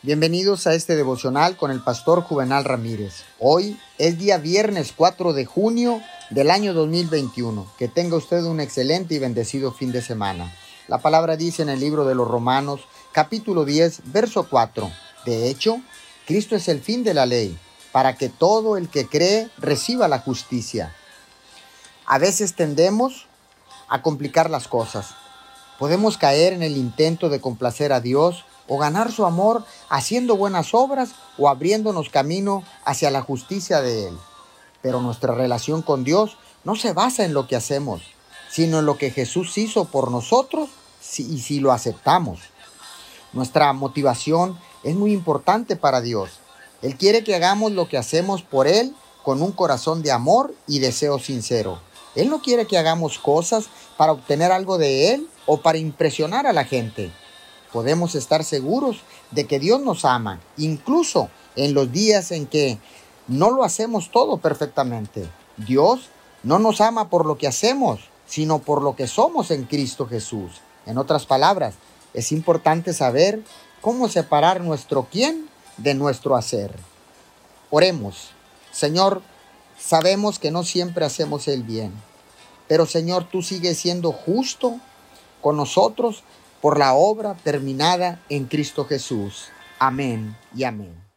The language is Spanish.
Bienvenidos a este devocional con el pastor Juvenal Ramírez. Hoy es día viernes 4 de junio del año 2021. Que tenga usted un excelente y bendecido fin de semana. La palabra dice en el libro de los Romanos, capítulo 10, verso 4. De hecho, Cristo es el fin de la ley, para que todo el que cree reciba la justicia. A veces tendemos a complicar las cosas. Podemos caer en el intento de complacer a Dios o ganar su amor haciendo buenas obras o abriéndonos camino hacia la justicia de Él. Pero nuestra relación con Dios no se basa en lo que hacemos, sino en lo que Jesús hizo por nosotros y si lo aceptamos. Nuestra motivación es muy importante para Dios. Él quiere que hagamos lo que hacemos por Él con un corazón de amor y deseo sincero. Él no quiere que hagamos cosas para obtener algo de Él o para impresionar a la gente podemos estar seguros de que Dios nos ama, incluso en los días en que no lo hacemos todo perfectamente. Dios no nos ama por lo que hacemos, sino por lo que somos en Cristo Jesús. En otras palabras, es importante saber cómo separar nuestro quién de nuestro hacer. Oremos. Señor, sabemos que no siempre hacemos el bien, pero Señor, tú sigues siendo justo con nosotros por la obra terminada en Cristo Jesús. Amén y amén.